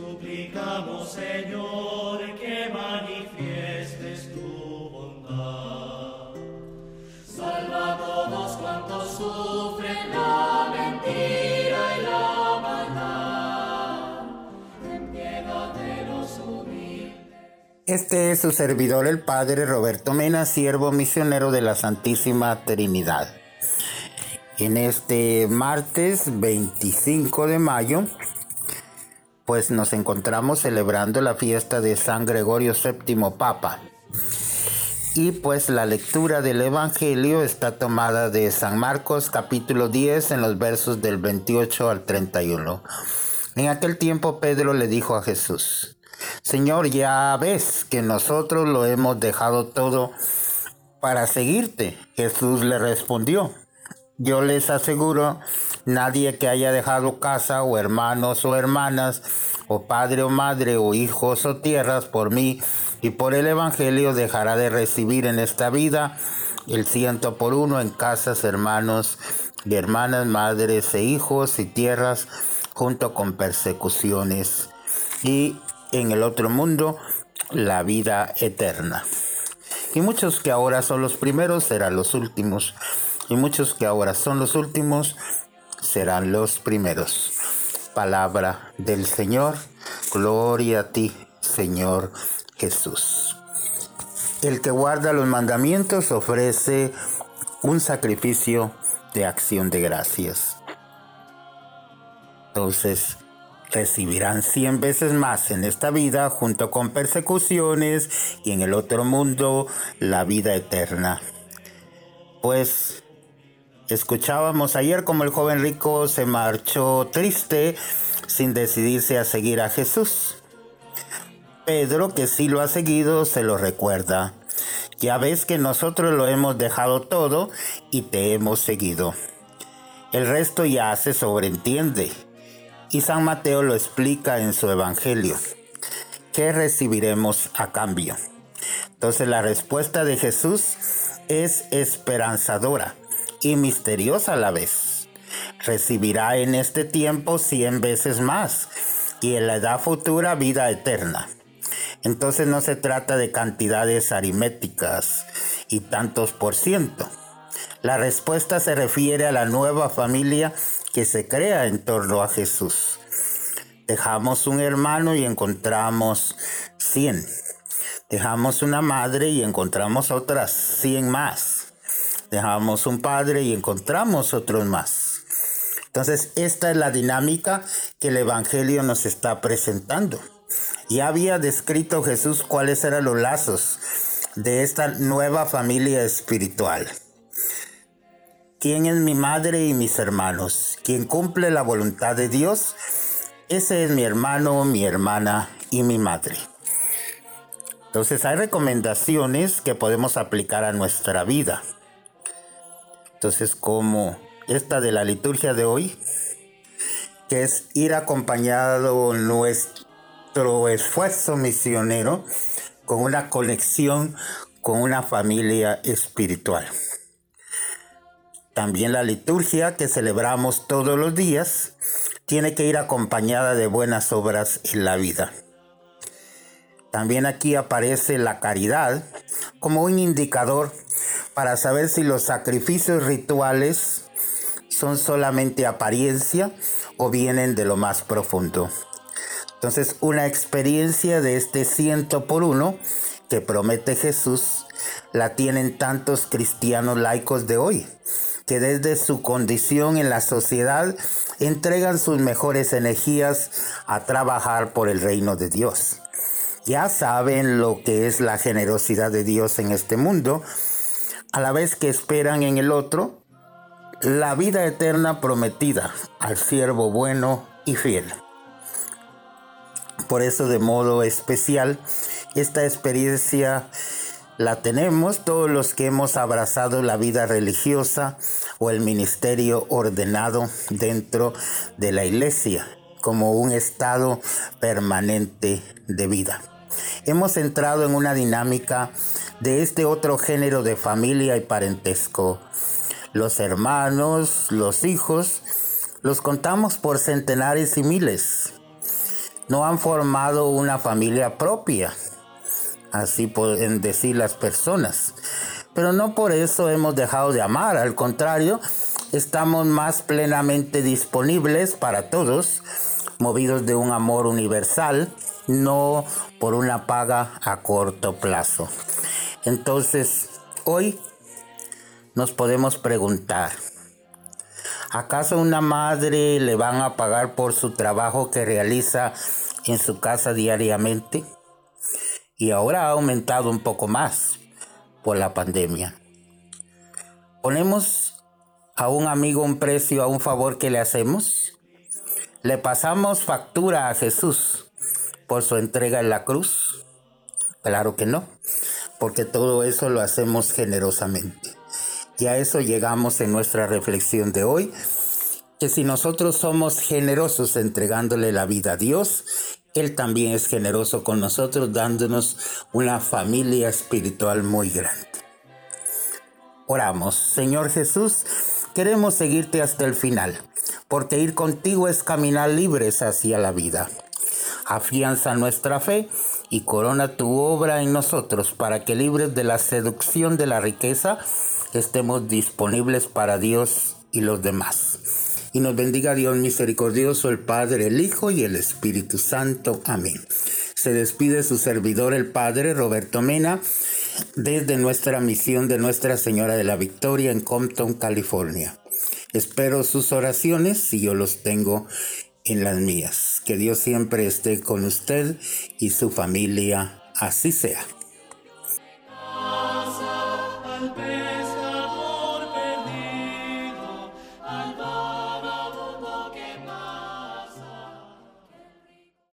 suplicamos, Señor, que manifiestes tu bondad. Salva a todos cuantos sufren la mentira y la maldad. Ten piedad de. Este es su servidor, el Padre Roberto Mena, siervo misionero de la Santísima Trinidad. En este martes 25 de mayo, pues nos encontramos celebrando la fiesta de San Gregorio VII Papa. Y pues la lectura del Evangelio está tomada de San Marcos capítulo 10 en los versos del 28 al 31. En aquel tiempo Pedro le dijo a Jesús, Señor, ya ves que nosotros lo hemos dejado todo para seguirte. Jesús le respondió, yo les aseguro, nadie que haya dejado casa o hermanos o hermanas, o padre o madre o hijos o tierras por mí y por el Evangelio dejará de recibir en esta vida el ciento por uno en casas, hermanos y hermanas, madres e hijos y tierras, junto con persecuciones. Y en el otro mundo, la vida eterna. Y muchos que ahora son los primeros serán los últimos y muchos que ahora son los últimos serán los primeros. Palabra del Señor, gloria a ti, Señor Jesús. El que guarda los mandamientos ofrece un sacrificio de acción de gracias. Entonces, recibirán cien veces más en esta vida junto con persecuciones y en el otro mundo la vida eterna. Pues Escuchábamos ayer como el joven rico se marchó triste sin decidirse a seguir a Jesús. Pedro, que sí lo ha seguido, se lo recuerda. Ya ves que nosotros lo hemos dejado todo y te hemos seguido. El resto ya se sobreentiende. Y San Mateo lo explica en su Evangelio. ¿Qué recibiremos a cambio? Entonces la respuesta de Jesús es esperanzadora y misteriosa a la vez. Recibirá en este tiempo cien veces más y en la edad futura vida eterna. Entonces no se trata de cantidades aritméticas y tantos por ciento. La respuesta se refiere a la nueva familia que se crea en torno a Jesús. Dejamos un hermano y encontramos cien. Dejamos una madre y encontramos otras cien más dejamos un padre y encontramos otros más. Entonces, esta es la dinámica que el Evangelio nos está presentando. Ya había descrito Jesús cuáles eran los lazos de esta nueva familia espiritual. ¿Quién es mi madre y mis hermanos? ¿Quién cumple la voluntad de Dios? Ese es mi hermano, mi hermana y mi madre. Entonces hay recomendaciones que podemos aplicar a nuestra vida. Entonces, como esta de la liturgia de hoy, que es ir acompañado nuestro esfuerzo misionero con una conexión con una familia espiritual. También la liturgia que celebramos todos los días tiene que ir acompañada de buenas obras en la vida. También aquí aparece la caridad como un indicador para saber si los sacrificios rituales son solamente apariencia o vienen de lo más profundo. Entonces, una experiencia de este ciento por uno que promete Jesús la tienen tantos cristianos laicos de hoy, que desde su condición en la sociedad entregan sus mejores energías a trabajar por el reino de Dios. Ya saben lo que es la generosidad de Dios en este mundo a la vez que esperan en el otro la vida eterna prometida al siervo bueno y fiel. Por eso de modo especial, esta experiencia la tenemos todos los que hemos abrazado la vida religiosa o el ministerio ordenado dentro de la iglesia como un estado permanente de vida. Hemos entrado en una dinámica de este otro género de familia y parentesco. Los hermanos, los hijos, los contamos por centenares y miles. no han formado una familia propia, así pueden decir las personas. Pero no por eso hemos dejado de amar, al contrario, estamos más plenamente disponibles para todos, movidos de un amor universal, no por una paga a corto plazo. Entonces, hoy nos podemos preguntar, ¿acaso una madre le van a pagar por su trabajo que realiza en su casa diariamente? Y ahora ha aumentado un poco más por la pandemia. Ponemos a un amigo un precio a un favor que le hacemos? ¿Le pasamos factura a Jesús por su entrega en la cruz? Claro que no, porque todo eso lo hacemos generosamente. Y a eso llegamos en nuestra reflexión de hoy, que si nosotros somos generosos entregándole la vida a Dios, Él también es generoso con nosotros, dándonos una familia espiritual muy grande. Oramos, Señor Jesús, Queremos seguirte hasta el final, porque ir contigo es caminar libres hacia la vida. Afianza nuestra fe y corona tu obra en nosotros para que libres de la seducción de la riqueza estemos disponibles para Dios y los demás. Y nos bendiga Dios misericordioso, el Padre, el Hijo y el Espíritu Santo. Amén. Se despide su servidor, el Padre Roberto Mena desde nuestra misión de Nuestra Señora de la Victoria en Compton, California. Espero sus oraciones y yo los tengo en las mías. Que Dios siempre esté con usted y su familia. Así sea.